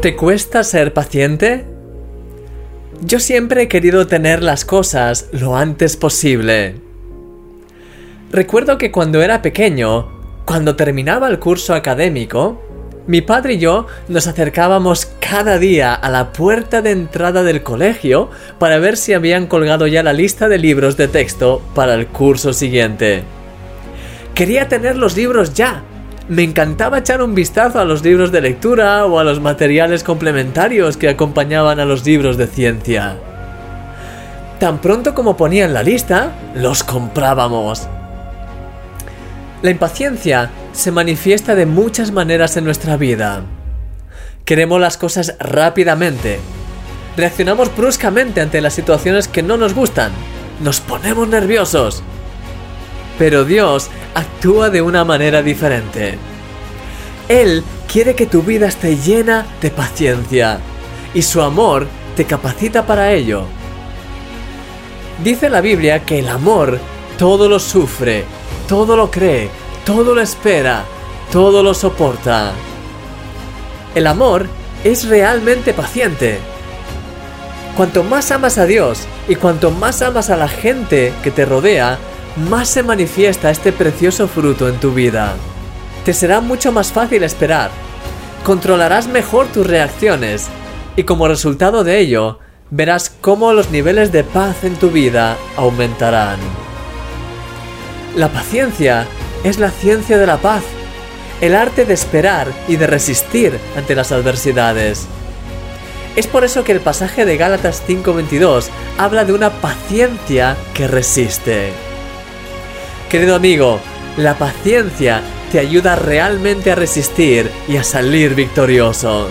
¿Te cuesta ser paciente? Yo siempre he querido tener las cosas lo antes posible. Recuerdo que cuando era pequeño, cuando terminaba el curso académico, mi padre y yo nos acercábamos cada día a la puerta de entrada del colegio para ver si habían colgado ya la lista de libros de texto para el curso siguiente. Quería tener los libros ya. Me encantaba echar un vistazo a los libros de lectura o a los materiales complementarios que acompañaban a los libros de ciencia. Tan pronto como ponían la lista, los comprábamos. La impaciencia se manifiesta de muchas maneras en nuestra vida. Queremos las cosas rápidamente. Reaccionamos bruscamente ante las situaciones que no nos gustan. Nos ponemos nerviosos. Pero Dios actúa de una manera diferente. Él quiere que tu vida esté llena de paciencia y su amor te capacita para ello. Dice la Biblia que el amor todo lo sufre, todo lo cree, todo lo espera, todo lo soporta. El amor es realmente paciente. Cuanto más amas a Dios y cuanto más amas a la gente que te rodea, más se manifiesta este precioso fruto en tu vida. Te será mucho más fácil esperar. Controlarás mejor tus reacciones y como resultado de ello, verás cómo los niveles de paz en tu vida aumentarán. La paciencia es la ciencia de la paz, el arte de esperar y de resistir ante las adversidades. Es por eso que el pasaje de Gálatas 5:22 habla de una paciencia que resiste. Querido amigo, la paciencia te ayuda realmente a resistir y a salir victorioso.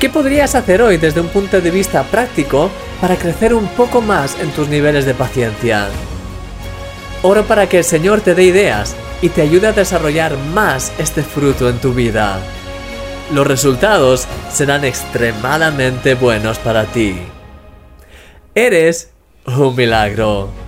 ¿Qué podrías hacer hoy desde un punto de vista práctico para crecer un poco más en tus niveles de paciencia? Oro para que el Señor te dé ideas y te ayude a desarrollar más este fruto en tu vida. Los resultados serán extremadamente buenos para ti. Eres un milagro.